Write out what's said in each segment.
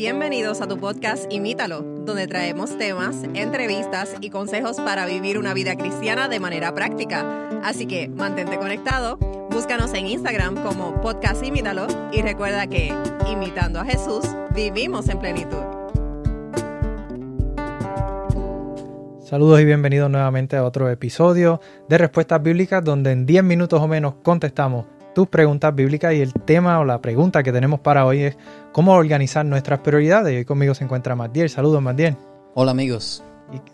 Bienvenidos a tu podcast Imítalo, donde traemos temas, entrevistas y consejos para vivir una vida cristiana de manera práctica. Así que mantente conectado, búscanos en Instagram como podcast Imítalo y recuerda que, imitando a Jesús, vivimos en plenitud. Saludos y bienvenidos nuevamente a otro episodio de Respuestas Bíblicas donde en 10 minutos o menos contestamos tus preguntas bíblicas y el tema o la pregunta que tenemos para hoy es cómo organizar nuestras prioridades. Y hoy conmigo se encuentra Matiel. Saludos, Matiel. Hola, amigos.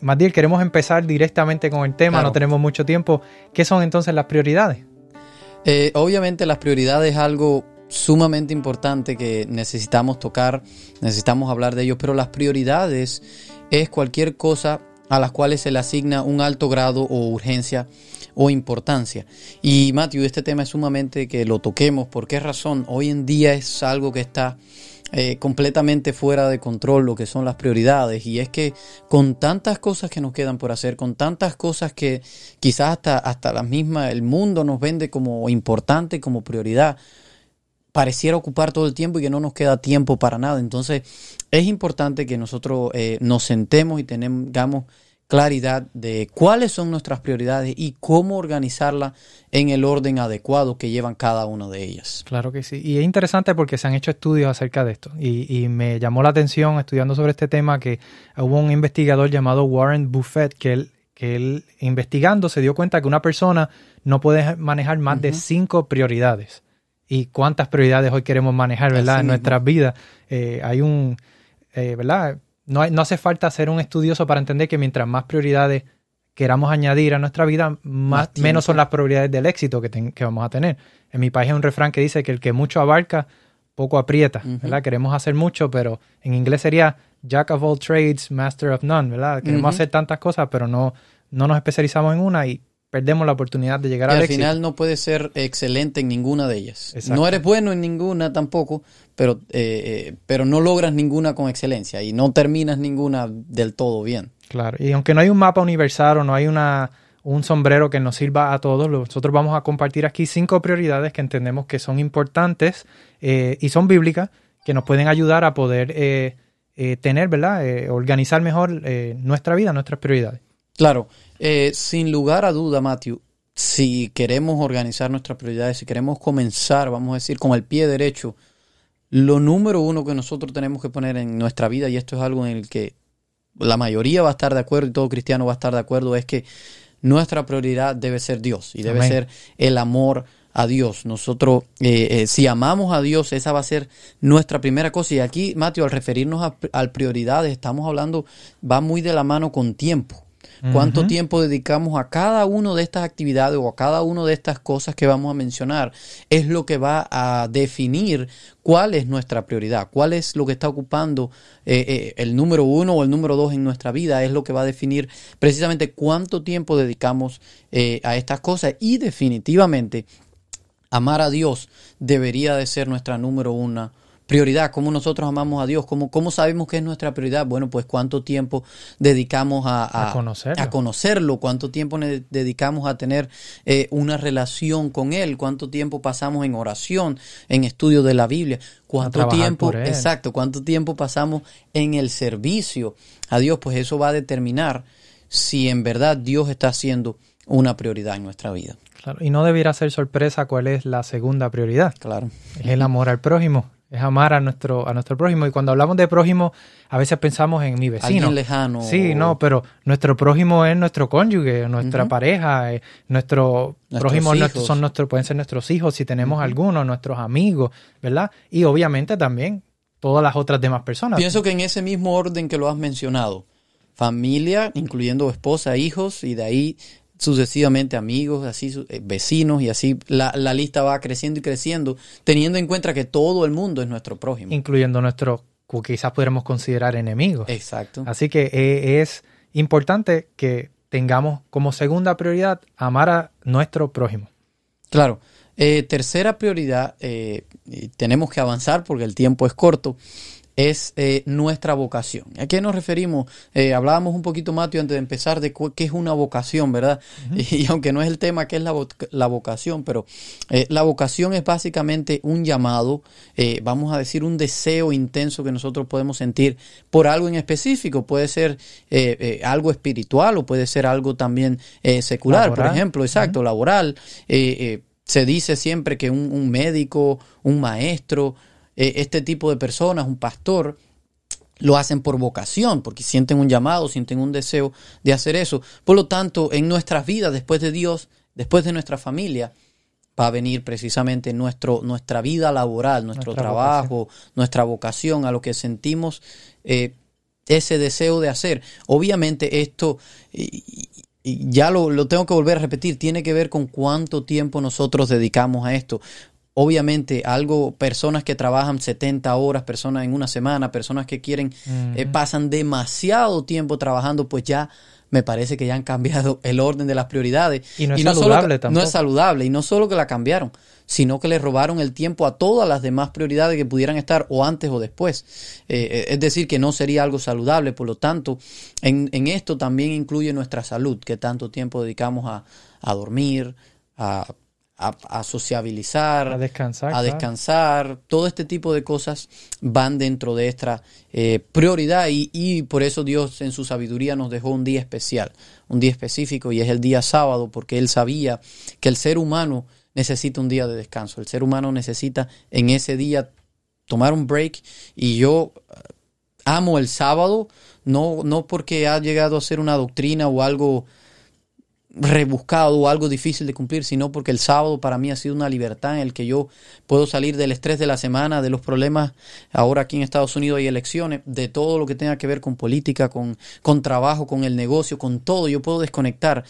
Matiel, queremos empezar directamente con el tema, no tenemos mucho tiempo. ¿Qué son entonces las prioridades? Eh, obviamente las prioridades es algo sumamente importante que necesitamos tocar, necesitamos hablar de ello, pero las prioridades es cualquier cosa a las cuales se le asigna un alto grado o urgencia o importancia. Y Matthew, este tema es sumamente que lo toquemos. ¿Por qué razón? Hoy en día es algo que está eh, completamente fuera de control lo que son las prioridades y es que con tantas cosas que nos quedan por hacer, con tantas cosas que quizás hasta, hasta la misma, el mundo nos vende como importante, como prioridad, pareciera ocupar todo el tiempo y que no nos queda tiempo para nada. Entonces es importante que nosotros eh, nos sentemos y tengamos claridad de cuáles son nuestras prioridades y cómo organizarla en el orden adecuado que llevan cada una de ellas. Claro que sí. Y es interesante porque se han hecho estudios acerca de esto. Y, me llamó la atención estudiando sobre este tema que hubo un investigador llamado Warren Buffett que él, que él investigando se dio cuenta que una persona no puede manejar más de cinco prioridades. Y cuántas prioridades hoy queremos manejar, ¿verdad? en nuestras vidas. Eh, hay un, eh, ¿verdad? no, hace falta ser un estudioso para entender que mientras más prioridades queramos añadir a nuestra vida, más, menos son las probabilidades del éxito que, que, vamos a tener. En mi país hay un refrán que dice que el que mucho abarca, poco aprieta, ¿verdad? Queremos hacer mucho, pero en inglés sería Jack of all trades, master of none, ¿verdad? Queremos hacer tantas cosas, pero no, no nos especializamos en una y perdemos la oportunidad de llegar al, al final no puedes ser excelente en ninguna de ellas. No eres bueno en ninguna tampoco, pero, eh, eh, pero no logras ninguna con excelencia y no terminas ninguna del todo bien. Claro, y aunque no hay un mapa universal o no hay una, un sombrero que nos sirva a todos, nosotros vamos a compartir aquí cinco prioridades que entendemos que son importantes eh, y son bíblicas, que nos pueden ayudar a poder tener, ¿verdad? organizar mejor nuestra vida, nuestras prioridades. Claro, eh, sin lugar a duda, Matthew, si queremos organizar nuestras prioridades, si queremos comenzar, vamos a decir, con el pie derecho, lo número uno que nosotros tenemos que poner en nuestra vida, y esto es algo en el que la mayoría va a estar de acuerdo y todo cristiano va a estar de acuerdo, es que nuestra prioridad debe ser Dios y debe ser el amor a Dios. Nosotros, eh, eh, si amamos a Dios, esa va a ser nuestra primera cosa. Y aquí, Mateo, al referirnos a, a prioridades, estamos hablando, va muy de la mano con tiempo cuánto tiempo dedicamos a cada una de estas actividades o a cada una de estas cosas que vamos a mencionar, es lo que va a definir cuál es nuestra prioridad, cuál es lo que está ocupando eh, eh, el número uno o el número dos en nuestra vida, es lo que va a definir precisamente cuánto tiempo dedicamos eh, a estas cosas. Y definitivamente amar a Dios debería de ser nuestra número uno prioridad, cómo nosotros amamos a Dios, cómo, cómo sabemos que es nuestra prioridad. Bueno, pues cuánto tiempo dedicamos a, conocerlo. cuánto tiempo dedicamos a tener eh, una relación con Él, cuánto tiempo pasamos en oración, en estudio de la Biblia, cuánto tiempo, exacto, cuánto tiempo pasamos en el servicio a Dios, pues eso va a determinar si en verdad Dios está siendo una prioridad en nuestra vida. Claro, y no debiera ser sorpresa cuál es la segunda prioridad. Claro. Es el amor al prójimo es amar a nuestro, a nuestro prójimo. Y cuando hablamos de prójimo, a veces pensamos en mi vecino. Alguien lejano. Sí, no, pero nuestro prójimo es nuestro cónyuge, nuestra pareja, eh, nuestro prójimo son nuestros, pueden ser nuestros hijos si tenemos algunos, nuestros amigos, ¿verdad? Y obviamente también todas las otras demás personas. Pienso que en ese mismo orden que lo has mencionado, familia, incluyendo esposa, hijos, y de ahí sucesivamente amigos, así eh, vecinos y así la, lista va creciendo y creciendo, teniendo en cuenta que todo el mundo es nuestro prójimo. Incluyendo nuestros, quizás podremos considerar enemigos. Exacto. Así que eh, es importante que tengamos como segunda prioridad amar a nuestro prójimo. Claro. Eh, tercera prioridad, tenemos que avanzar porque el tiempo es corto, es eh, nuestra vocación. ¿A qué nos referimos? Eh, hablábamos un poquito, Mateo, antes de empezar, de qué es una vocación, ¿verdad? y, aunque no es el tema qué es la, la vocación, pero eh, la vocación es básicamente un llamado, vamos a decir, un deseo intenso que nosotros podemos sentir por algo en específico. Puede ser algo espiritual o puede ser algo también secular, por ejemplo, exacto, laboral. se dice siempre que un, un médico, un maestro, eh, este tipo de personas, un pastor, lo hacen por vocación, porque sienten un llamado, sienten un deseo de hacer eso. Por lo tanto, en nuestras vidas, después de Dios, después de nuestra familia, va a venir precisamente nuestro, nuestra vida laboral, nuestro trabajo, nuestra vocación, a lo que sentimos eh, ese deseo de hacer. Obviamente esto, y, ya lo, lo tengo que volver a repetir, tiene que ver con cuánto tiempo nosotros dedicamos a esto obviamente algo, personas que trabajan 70 horas, personas en una semana, personas que quieren, eh, pasan demasiado tiempo trabajando, pues ya me parece que ya han cambiado el orden de las prioridades. Y no es saludable tampoco. No es saludable. Y no solo que la cambiaron, sino que le robaron el tiempo a todas las demás prioridades que pudieran estar o antes o después. Eh, eh, es decir, que no sería algo saludable. Por lo tanto, en, en, esto también incluye nuestra salud, que tanto tiempo dedicamos a, a dormir, a a, sociabilizar, a descansar, a descansar. Todo este tipo de cosas van dentro de esta eh, prioridad y, y, por eso Dios en su sabiduría nos dejó un día especial, un día específico y es el día sábado porque Él sabía que el ser humano necesita un día de descanso. El ser humano necesita en ese día tomar un break y yo eh, amo el sábado, no, no porque ha llegado a ser una doctrina o algo rebuscado o algo difícil de cumplir, sino porque el sábado para mí ha sido una libertad en el que yo puedo salir del estrés de la semana, de los problemas. Ahora aquí en Estados Unidos hay elecciones, de todo lo que tenga que ver con política, con, con trabajo, con el negocio, con todo. Yo puedo desconectar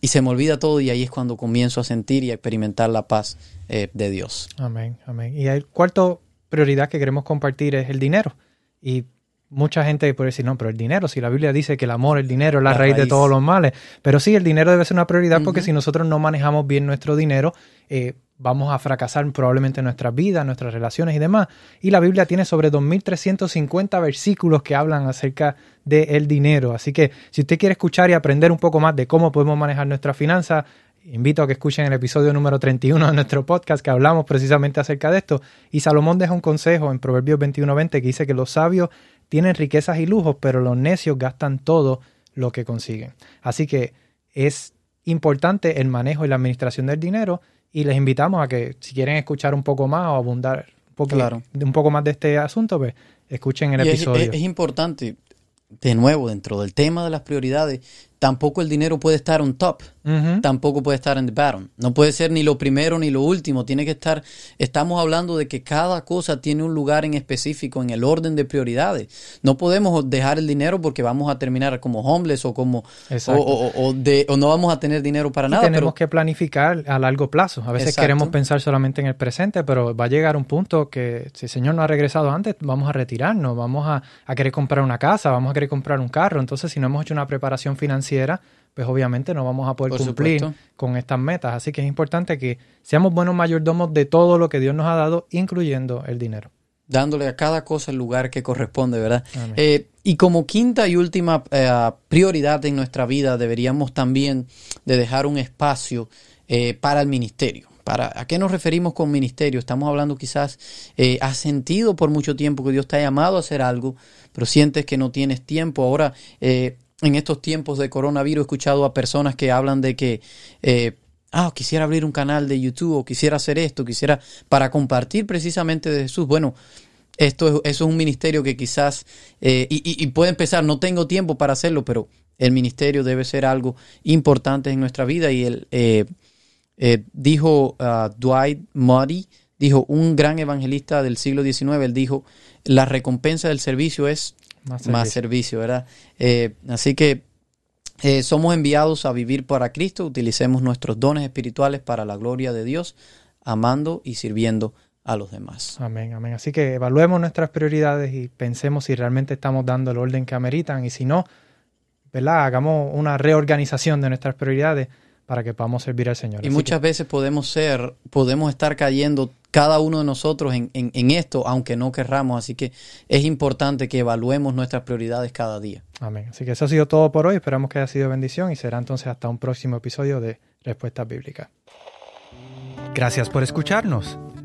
y se me olvida todo y ahí es cuando comienzo a sentir y a experimentar la paz eh, de Dios. Amén, amén. Y el cuarto prioridad que queremos compartir es el dinero. Y mucha gente puede decir, no, pero el dinero, si la Biblia dice que el amor, el dinero es la, raíz, de todos los males, pero sí, el dinero debe ser una prioridad porque si nosotros no manejamos bien nuestro dinero, eh, vamos a fracasar probablemente en nuestras vidas, nuestras relaciones y demás. Y la Biblia tiene sobre 2.350 versículos que hablan acerca del dinero. Así que si usted quiere escuchar y aprender un poco más de cómo podemos manejar nuestra finanza, invito a que escuchen el episodio número 31 de nuestro podcast que hablamos precisamente acerca de esto. Y Salomón deja un consejo en Proverbios 21:20 que dice que los sabios tienen riquezas y lujos, pero los necios gastan todo lo que consiguen. Así que es importante el manejo y la administración del dinero y les invitamos a que si quieren escuchar un poco más o abundar un poco, un poco más de este asunto, pues escuchen el episodio. es importante, de nuevo, dentro del tema de las prioridades, tampoco el dinero puede estar on top, tampoco puede estar en the bottom. No puede ser ni lo primero ni lo último, tiene que estar, estamos hablando de que cada cosa tiene un lugar en específico en el orden de prioridades. No podemos dejar el dinero porque vamos a terminar como homeless o como o, de, o, no vamos a tener dinero para nada. Tenemos que planificar a largo plazo. A veces queremos pensar solamente en el presente, pero va a llegar un punto que si el Señor no ha regresado antes, vamos a retirarnos, vamos a, a querer comprar una casa, vamos a querer comprar un carro. Entonces, si no hemos hecho una preparación financiera, pues obviamente no vamos a poder cumplir con estas metas. Así que es importante que seamos buenos mayordomos de todo lo que Dios nos ha dado, incluyendo el dinero. Dándole a cada cosa el lugar que corresponde, ¿verdad? Eh, y como quinta y última eh, prioridad en nuestra vida, deberíamos también de dejar un espacio eh, para el ministerio. Para, ¿A qué nos referimos con ministerio? Estamos hablando quizás, has sentido por mucho tiempo que Dios te ha llamado a hacer algo, pero sientes que no tienes tiempo. Ahora, en estos tiempos de coronavirus he escuchado a personas que hablan de que, eh, ah, quisiera abrir un canal de YouTube o quisiera hacer esto, quisiera para compartir precisamente de Jesús. Bueno, esto es, eso es un ministerio que quizás, eh, y, puede empezar, no tengo tiempo para hacerlo, pero el ministerio debe ser algo importante en nuestra vida y él eh, dijo uh, Dwight Moody, dijo un gran evangelista del siglo XIX, él dijo, la recompensa del servicio es más servicio, ¿verdad? Eh, así que eh, somos enviados a vivir para Cristo, utilicemos nuestros dones espirituales para la gloria de Dios, amando y sirviendo a los demás. Amén, amén. Así que evaluemos nuestras prioridades y pensemos si realmente estamos dando el orden que ameritan y si no, ¿verdad? Hagamos una reorganización de nuestras prioridades para que podamos servir al Señor. Y Así muchas veces podemos ser, podemos estar cayendo cada uno de nosotros en, en- en esto, aunque no querramos. Así que es importante que evaluemos nuestras prioridades cada día. amén. Así que eso ha sido todo por hoy. Esperamos que haya sido bendición y será entonces hasta un próximo episodio de Respuestas Bíblicas. Gracias por escucharnos.